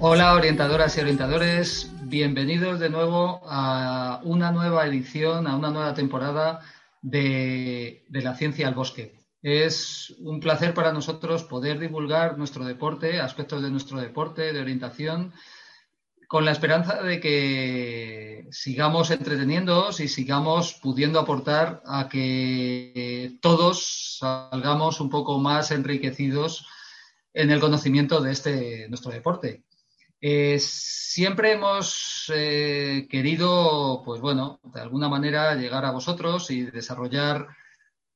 Hola orientadoras y orientadores, bienvenidos de nuevo a una nueva edición, a una nueva temporada de, la ciencia al bosque. Es un placer para nosotros poder divulgar nuestro deporte, aspectos de nuestro deporte, de orientación, con la esperanza de que sigamos entreteniéndoos y sigamos pudiendo aportar a que todos salgamos un poco más enriquecidos en el conocimiento de este nuestro deporte. Eh, siempre hemos eh, querido, pues bueno, de alguna manera llegar a vosotros y desarrollar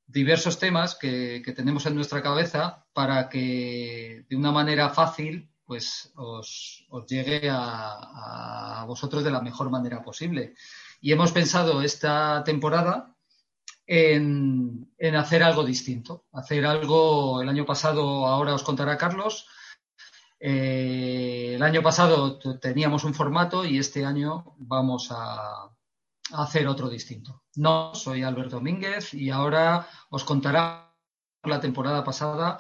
diversos temas que, tenemos en nuestra cabeza para que de una manera fácil pues os, llegue a, vosotros de la mejor manera posible. Y hemos pensado esta temporada en, en hacer algo distinto, hacer algo, el año pasado, ahora os contará Carlos, eh, el año pasado teníamos un formato y este año vamos a, hacer otro distinto. No, soy Alberto Domínguez y ahora os contará la temporada pasada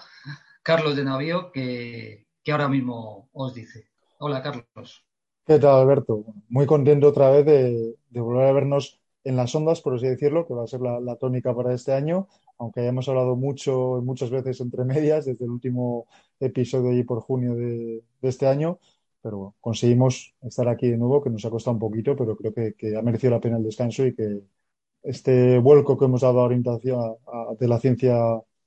Carlos de Navío que, ahora mismo os dice. Hola, Carlos. ¿Qué tal, Alberto? Muy contento otra vez de, volver a vernos en las ondas, por así decirlo, que va a ser la tónica para este año aunque hayamos hablado mucho y muchas veces entre medias desde el último episodio allí por junio de, este año, pero conseguimos estar aquí de nuevo, que nos ha costado un poquito, pero creo que, ha merecido la pena el descanso y que este vuelco que hemos dado a orientación de la ciencia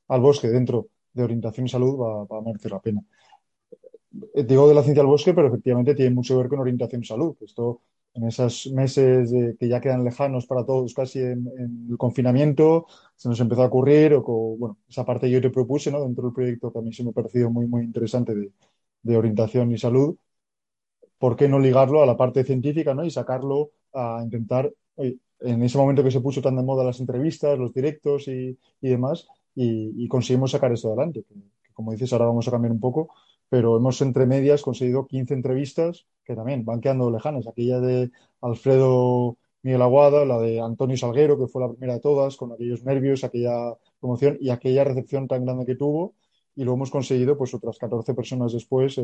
al bosque dentro de orientación y salud va, va, a merecer la pena. Eh, digo de la ciencia al bosque, pero efectivamente tiene mucho que ver con orientación y salud. Esto en esos meses que ya quedan lejanos para todos casi en, el confinamiento, se nos empezó a ocurrir, o bueno, esa parte yo te propuse ¿no? dentro del proyecto que a mí se me ha parecido muy, muy interesante de, orientación y salud, ¿por qué no ligarlo a la parte científica ¿no? y sacarlo a intentar, en ese momento que se puso tan de moda las entrevistas, los directos y, demás, y, conseguimos sacar esto adelante, como dices, ahora vamos a cambiar un poco, pero hemos entre medias conseguido 15 entrevistas que también van quedando lejanas. Aquella de Alfredo Miguel Aguada, la de Antonio Salguero, que fue la primera de todas, con aquellos nervios, aquella promoción y aquella recepción tan grande que tuvo. Y lo hemos conseguido, pues otras 14 personas después, eh,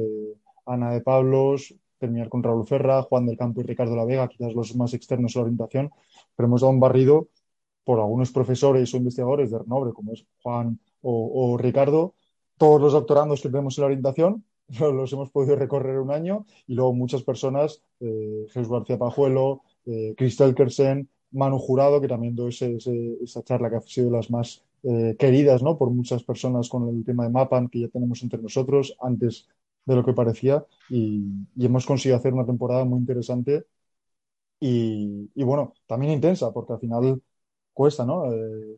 Ana de Pablos, terminar con Raúl Ferra, Juan del Campo y Ricardo La Vega, quizás los más externos a la orientación, pero hemos dado un barrido por algunos profesores o investigadores de renombre, como es Juan o Ricardo, todos los doctorandos que tenemos en la orientación, los hemos podido recorrer un año y luego muchas personas, eh, Jesús García Pajuelo, eh, Cristel Kersen, Manu Jurado, que también dio esa charla que ha sido de las más eh, queridas ¿no? por muchas personas con el tema de Mapan que ya tenemos entre nosotros antes de lo que parecía y, hemos conseguido hacer una temporada muy interesante y, y, bueno, también intensa porque al final cuesta, ¿no? Eh,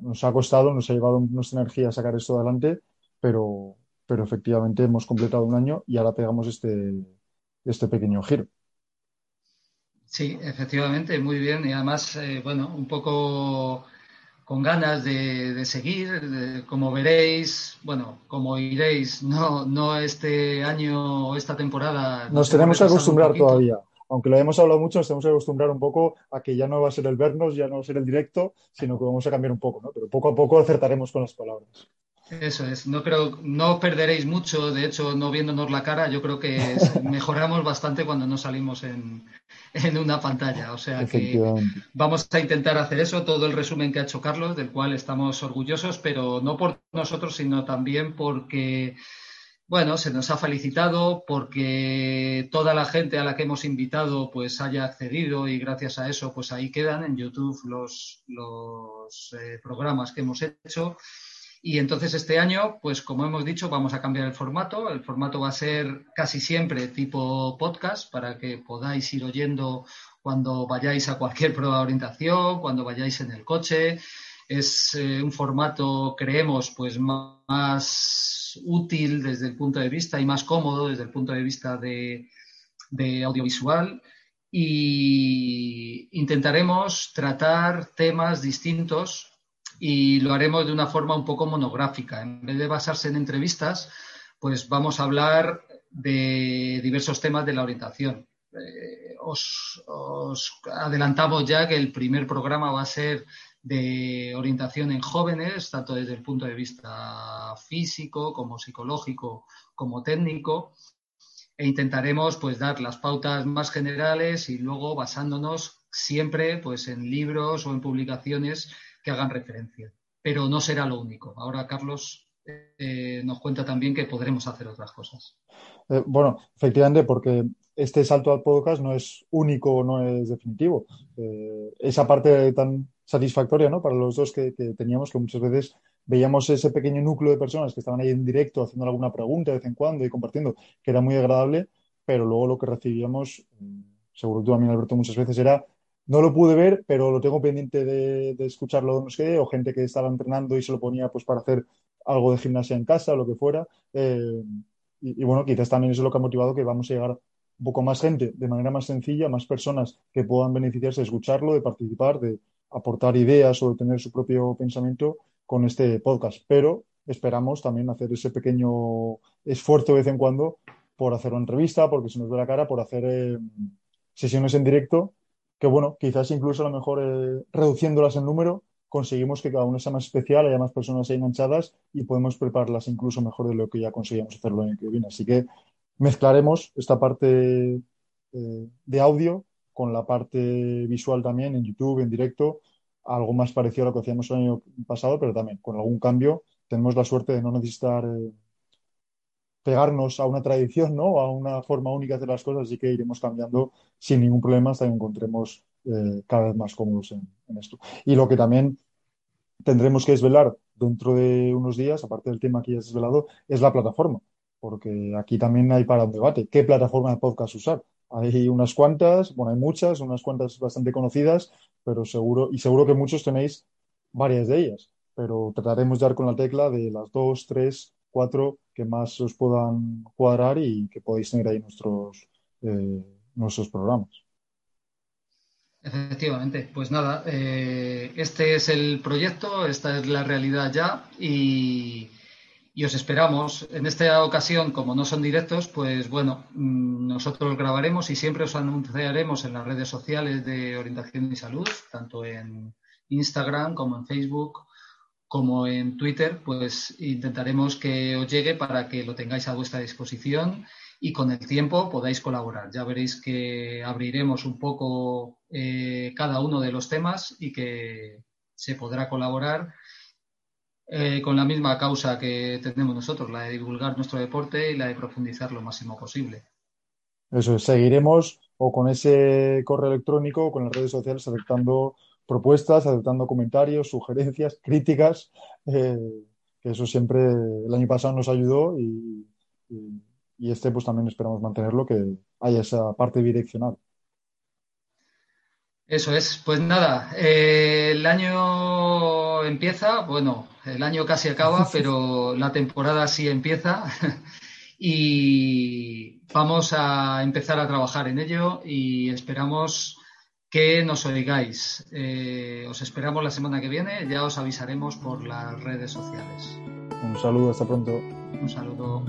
nos ha costado, nos ha llevado nuestra energía a sacar esto adelante pero, pero efectivamente hemos completado un año y ahora pegamos este, este pequeño giro. Sí, efectivamente, muy bien. Y además, eh, bueno, un poco con ganas de, seguir, como veréis, bueno, como iréis, no, no este año o esta temporada. Nos tenemos que acostumbrar todavía. Aunque lo hemos hablado mucho, nos tenemos que acostumbrar un poco a que ya no va a ser el vernos, ya no va a ser el directo, sino que vamos a cambiar un poco, ¿no? Pero poco a poco acertaremos con las palabras. Eso es, no creo, no perderéis mucho, de hecho, no viéndonos la cara, yo creo que mejoramos bastante cuando no salimos en, una pantalla. O sea que vamos a intentar hacer eso, todo el resumen que ha hecho Carlos, del cual estamos orgullosos, pero no por nosotros, sino también porque, bueno, se nos ha felicitado, porque toda la gente a la que hemos invitado pues haya accedido y gracias a eso pues ahí quedan en YouTube los, los eh, programas que hemos hecho. Y entonces este año, pues como hemos dicho, vamos a cambiar el formato. El formato va a ser casi siempre tipo podcast para que podáis ir oyendo cuando vayáis a cualquier prueba de orientación, cuando vayáis en el coche. Es eh, un formato, creemos, pues más útil desde el punto de vista y más cómodo desde el punto de vista de, de audiovisual y intentaremos tratar temas distintos y lo haremos de una forma un poco monográfica. En vez de basarse en entrevistas, pues vamos a hablar de diversos temas de la orientación. Eh, os, adelantamos ya que el primer programa va a ser de orientación en jóvenes, tanto desde el punto de vista físico como psicológico como técnico. e intentaremos pues dar las pautas más generales y luego basándonos siempre pues en libros o en publicaciones que hagan referencia. Pero no será lo único. Ahora Carlos eh, nos cuenta también que podremos hacer otras cosas. Eh, bueno, efectivamente, porque este salto al podcast no es único, no es definitivo. Eh, esa parte tan satisfactoria ¿no? para los dos que, teníamos, que muchas veces veíamos ese pequeño núcleo de personas que estaban ahí en directo haciendo alguna pregunta de vez en cuando y compartiendo, que era muy agradable, pero luego lo que recibíamos, mm, seguro tú también, Alberto, muchas veces era, no lo pude ver, pero lo tengo pendiente de, escucharlo, no sé, o gente que estaba entrenando y se lo ponía pues para hacer algo de gimnasia en casa lo que fuera. Eh, y, bueno, quizás también eso es lo que ha motivado que vamos a llegar un poco más gente de manera más sencilla, más personas que puedan beneficiarse de escucharlo, de participar, de, aportar ideas o tener su propio pensamiento con este podcast. Pero esperamos también hacer ese pequeño esfuerzo de vez en cuando por hacer una entrevista, porque se nos ve la cara, por hacer eh, sesiones en directo, que bueno, quizás incluso a lo mejor eh, reduciéndolas en número, conseguimos que cada una sea más especial, haya más personas enganchadas y podemos prepararlas incluso mejor de lo que ya conseguíamos hacerlo en el que viene. Así que mezclaremos esta parte eh, de audio con la parte visual también en YouTube, en directo, algo más parecido a lo que hacíamos el año pasado, pero también con algún cambio. Tenemos la suerte de no necesitar eh, pegarnos a una tradición, ¿no? A una forma única de hacer las cosas, así que iremos cambiando sin ningún problema hasta que encontremos eh, cada vez más cómodos en, esto. Y lo que también tendremos que desvelar dentro de unos días, aparte del tema que ya has desvelado, es la plataforma, porque aquí también hay para un debate. ¿Qué plataforma de podcast usar? Hay unas cuantas, bueno, hay muchas, unas cuantas bastante conocidas, pero seguro, y seguro que muchos tenéis varias de ellas, pero trataremos de dar con la tecla de las dos, tres, cuatro más os puedan cuadrar y que podéis tener ahí nuestros, eh, nuestros programas. Efectivamente, pues nada, eh, este es el proyecto, esta es la realidad ya y y os esperamos. En esta ocasión, como no son directos, pues bueno, mm, nosotros grabaremos y siempre os anunciaremos en las redes sociales de orientación y salud, tanto en Instagram como en Facebook como en Twitter, pues intentaremos que os llegue para que lo tengáis a vuestra disposición y con el tiempo podáis colaborar. Ya veréis que abriremos un poco eh, cada uno de los temas y que se podrá colaborar eh, con la misma causa que tenemos nosotros, la de divulgar nuestro deporte y la de profundizar lo máximo posible. Eso, seguiremos o con ese correo electrónico o con las redes sociales aceptando propuestas, aceptando comentarios, sugerencias, críticas, eh, que eso siempre el año pasado nos ayudó y, y, este pues también esperamos mantenerlo, que haya esa parte direccional. Eso es, pues nada, eh, el año empieza, bueno, el año casi acaba, pero la temporada sí empieza y vamos a empezar a trabajar en ello y esperamos que nos oigáis. Eh, os esperamos la semana que viene, ya os avisaremos por las redes sociales. Un saludo, hasta pronto. Un saludo.